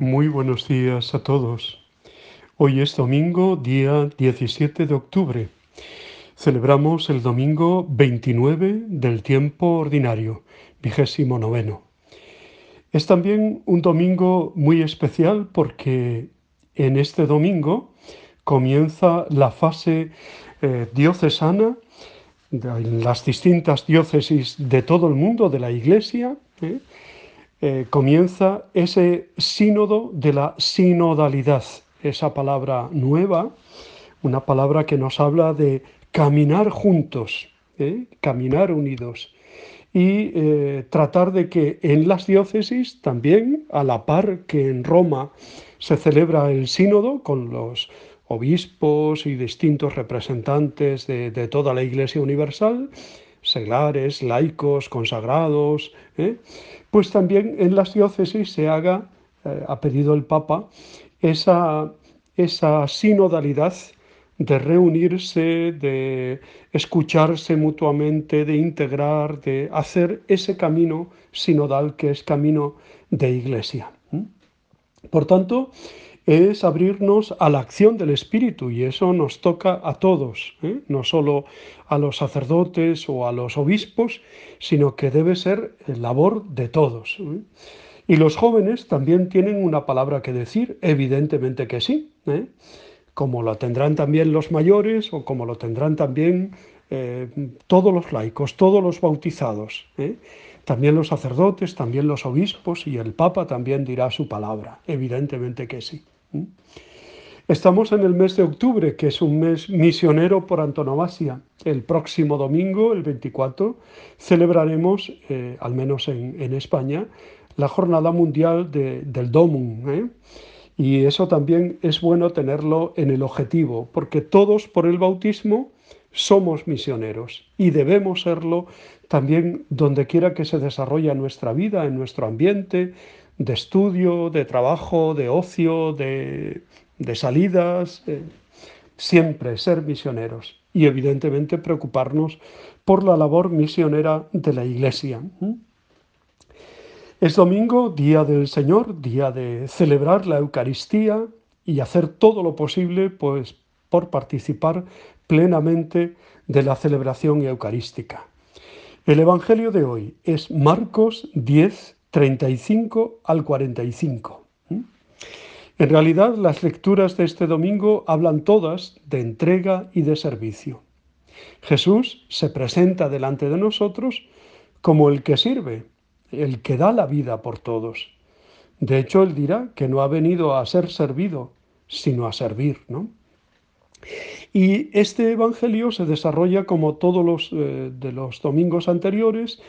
Muy buenos días a todos. Hoy es domingo, día 17 de octubre. Celebramos el domingo 29 del tiempo ordinario, vigésimo noveno. Es también un domingo muy especial porque en este domingo comienza la fase eh, diocesana en las distintas diócesis de todo el mundo de la Iglesia. ¿eh? Eh, comienza ese sínodo de la sinodalidad, esa palabra nueva, una palabra que nos habla de caminar juntos, ¿eh? caminar unidos y eh, tratar de que en las diócesis también, a la par que en Roma se celebra el sínodo con los obispos y distintos representantes de, de toda la Iglesia Universal, seglares, laicos, consagrados, ¿eh? pues también en las diócesis se haga, eh, ha pedido el Papa, esa, esa sinodalidad de reunirse, de escucharse mutuamente, de integrar, de hacer ese camino sinodal que es camino de iglesia. Por tanto, es abrirnos a la acción del Espíritu y eso nos toca a todos, ¿eh? no solo a los sacerdotes o a los obispos, sino que debe ser labor de todos. ¿eh? Y los jóvenes también tienen una palabra que decir, evidentemente que sí, ¿eh? como lo tendrán también los mayores o como lo tendrán también todos los laicos, todos los bautizados. También los sacerdotes, también los obispos y el Papa también dirá su palabra, evidentemente que sí. Estamos en el mes de octubre, que es un mes misionero por antonomasia. El próximo domingo, el 24, celebraremos, eh, al menos en, España, la Jornada Mundial del Domum. ¿eh? Y eso también es bueno tenerlo en el objetivo, porque todos por el bautismo somos misioneros y debemos serlo también donde quiera que se desarrolle nuestra vida, en nuestro ambiente, de estudio, de trabajo, de ocio, de, salidas, eh, siempre ser misioneros y evidentemente preocuparnos por la labor misionera de la Iglesia. Es domingo, día del Señor, día de celebrar la Eucaristía y hacer todo lo posible pues, por participar plenamente de la celebración eucarística. El Evangelio de hoy es Marcos 10, 35 al 45. En realidad, las lecturas de este domingo hablan todas de entrega y de servicio. Jesús se presenta delante de nosotros como el que sirve, el que da la vida por todos. De hecho, él dirá que no ha venido a ser servido, sino a servir, ¿no? Y este Evangelio se desarrolla como todos los eh, de los domingos anteriores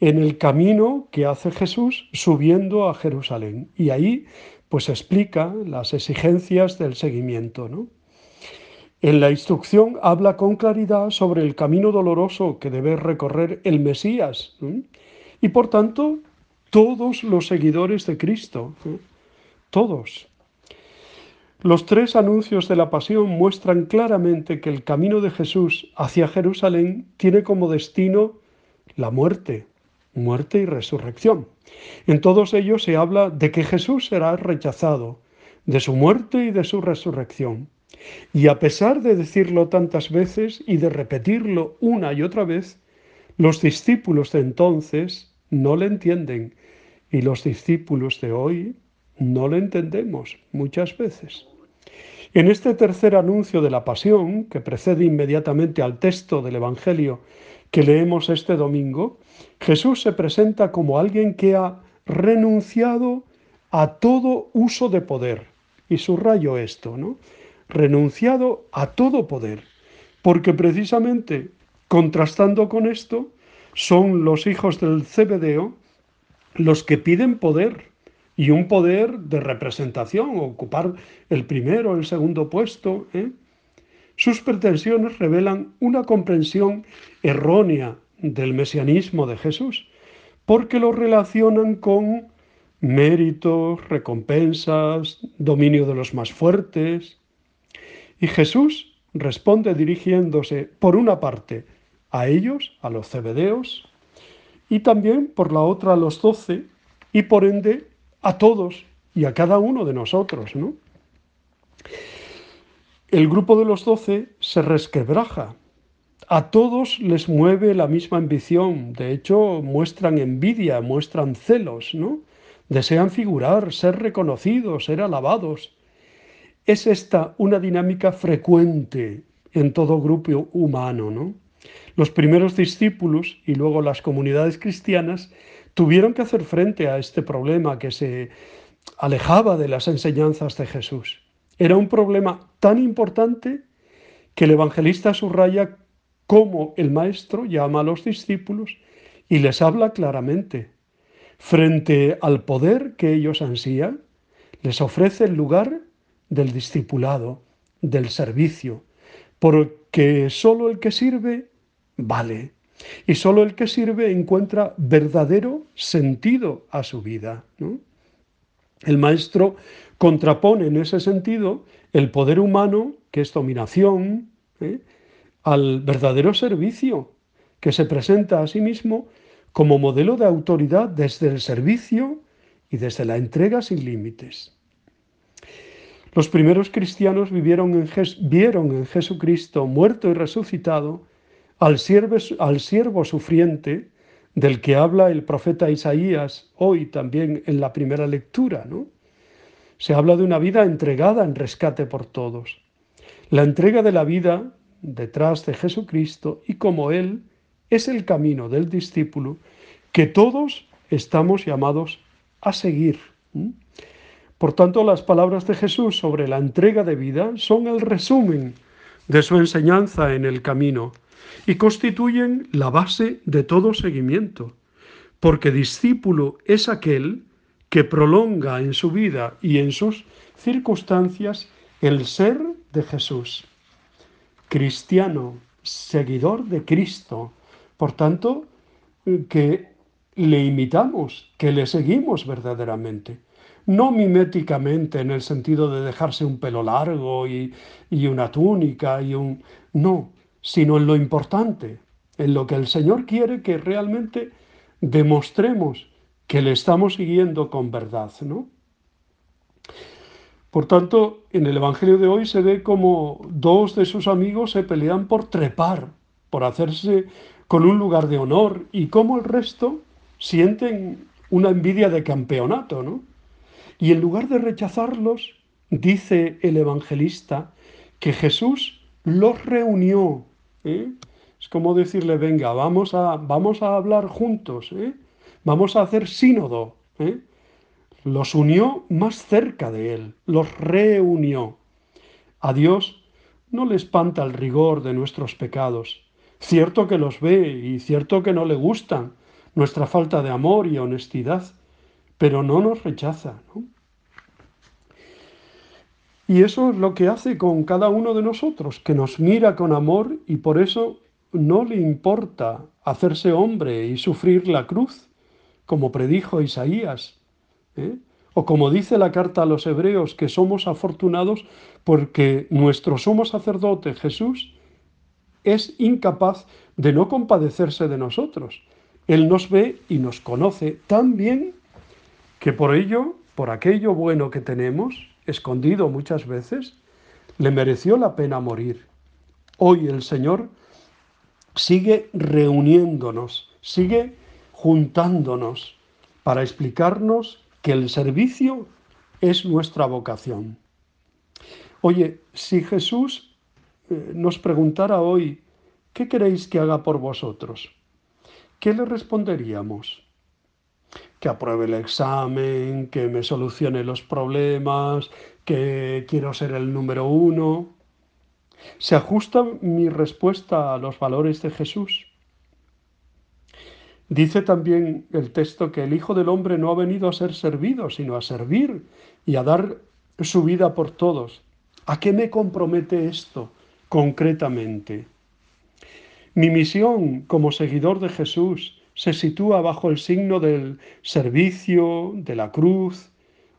en el camino que hace Jesús subiendo a Jerusalén. Y ahí pues explica las exigencias del seguimiento. ¿no? En la instrucción habla con claridad sobre el camino doloroso que debe recorrer el Mesías. Y por tanto, todos los seguidores de Cristo, todos. Los tres anuncios de la pasión muestran claramente que el camino de Jesús hacia Jerusalén tiene como destino la muerte, muerte y resurrección. En todos ellos se habla de que Jesús será rechazado, de su muerte y de su resurrección. Y a pesar de decirlo tantas veces y de repetirlo una y otra vez, los discípulos de entonces no le entienden y los discípulos de hoy no le entendemos muchas veces. En este tercer anuncio de la pasión, que precede inmediatamente al texto del Evangelio que leemos este domingo, Jesús se presenta como alguien que ha renunciado a todo uso de poder. Y subrayo esto, ¿no? Renunciado a todo poder. Porque precisamente, contrastando con esto, son los hijos del Cebedeo los que piden poder y un poder de representación, ocupar el primero el segundo puesto. ¿eh? Sus pretensiones revelan una comprensión errónea del mesianismo de Jesús, porque lo relacionan con méritos, recompensas, dominio de los más fuertes. Y Jesús responde dirigiéndose, por una parte, a ellos, a los cebedeos, y también por la otra a los doce, y por ende a todos y a cada uno de nosotros, ¿no? El grupo de los doce se resquebraja. A todos les mueve la misma ambición. De hecho, muestran envidia, muestran celos, ¿no? Desean figurar, ser reconocidos, ser alabados. Es esta una dinámica frecuente en todo grupo humano, ¿no? Los primeros discípulos y luego las comunidades cristianas tuvieron que hacer frente a este problema que se alejaba de las enseñanzas de Jesús. Era un problema tan importante que el evangelista subraya cómo el maestro llama a los discípulos y les habla claramente. Frente al poder que ellos ansían, les ofrece el lugar del discipulado, del servicio, porque solo el que sirve vale y solo el que sirve encuentra verdadero sentido a su vida. El maestro contrapone en ese sentido el poder humano, que es dominación, ¿eh? al verdadero servicio, que se presenta a sí mismo como modelo de autoridad desde el servicio y desde la entrega sin límites. Los primeros cristianos vivieron en vieron en Jesucristo muerto y resucitado al al siervo sufriente del que habla el profeta Isaías hoy también en la primera lectura, ¿no? Se habla de una vida entregada en rescate por todos. La entrega de la vida detrás de Jesucristo y como Él es el camino del discípulo que todos estamos llamados a seguir. Por tanto, las palabras de Jesús sobre la entrega de vida son el resumen de su enseñanza en el camino y constituyen la base de todo seguimiento, porque discípulo es aquel que prolonga en su vida y en sus circunstancias el ser de Jesús. Cristiano, seguidor de Cristo, por tanto, que le imitamos, que le seguimos verdaderamente. No miméticamente en el sentido de dejarse un pelo largo y, y una túnica y un... No, sino en lo importante, en lo que el Señor quiere que realmente demostremos que le estamos siguiendo con verdad, ¿no? Por tanto, en el Evangelio de hoy se ve como dos de sus amigos se pelean por trepar, por hacerse con un lugar de honor, y como el resto sienten una envidia de campeonato, ¿no? Y en lugar de rechazarlos, dice el evangelista que Jesús los reunió ¿eh? Es como decirle, venga, vamos a, vamos a hablar juntos, ¿eh? Vamos a hacer sínodo. ¿eh? Los unió más cerca de él, los reunió. A Dios no le espanta el rigor de nuestros pecados. Cierto que los ve y cierto que no le gustan nuestra falta de amor y honestidad, pero no nos rechaza. Y eso es lo que hace con cada uno de nosotros, que nos mira con amor y por eso no le importa hacerse hombre y sufrir la cruz, como predijo Isaías. ¿eh? O como dice la carta a los hebreos, que somos afortunados porque nuestro sumo sacerdote Jesús es incapaz de no compadecerse de nosotros. Él nos ve y nos conoce tan bien que por ello, por aquello bueno que tenemos, escondido muchas veces, le mereció la pena morir. Hoy el Señor sigue reuniéndonos, sigue juntándonos para explicarnos que el servicio es nuestra vocación. Oye, si Jesús eh, nos preguntara hoy, ¿qué queréis que haga por vosotros? ¿Qué le responderíamos? que apruebe el examen, que me solucione los problemas, que quiero ser el número uno. ¿Se ajusta mi respuesta a los valores de Jesús? Dice también el texto que el Hijo del Hombre no ha venido a ser servido, sino a servir y a dar su vida por todos. ¿A qué me compromete esto concretamente? Mi misión como seguidor de Jesús se sitúa bajo el signo del servicio, de la cruz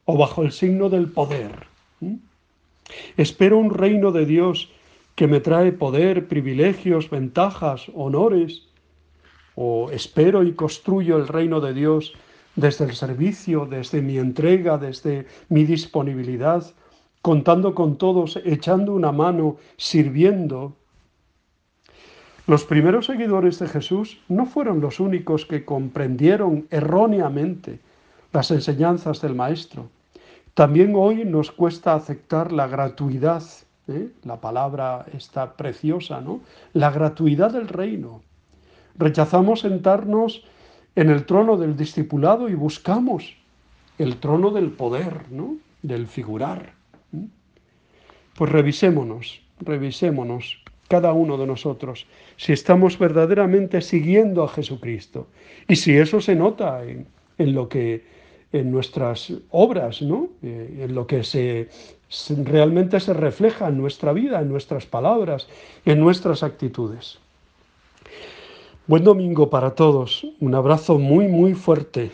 o bajo el signo del poder. Espero un reino de Dios que me trae poder, privilegios, ventajas, honores, o espero y construyo el reino de Dios desde el servicio, desde mi entrega, desde mi disponibilidad, contando con todos, echando una mano, sirviendo. Los primeros seguidores de Jesús no fueron los únicos que comprendieron erróneamente las enseñanzas del Maestro. También hoy nos cuesta aceptar la gratuidad, ¿eh? la palabra está preciosa, ¿no? La gratuidad del reino. Rechazamos sentarnos en el trono del discipulado y buscamos el trono del poder, ¿no? Del figurar. Pues revisémonos, revisémonos cada uno de nosotros si estamos verdaderamente siguiendo a Jesucristo y si eso se nota en, lo que en nuestras obras, ¿no? Eh, en lo que se, realmente se refleja en nuestra vida, en nuestras palabras, en nuestras actitudes. Buen domingo para todos, un abrazo muy muy fuerte.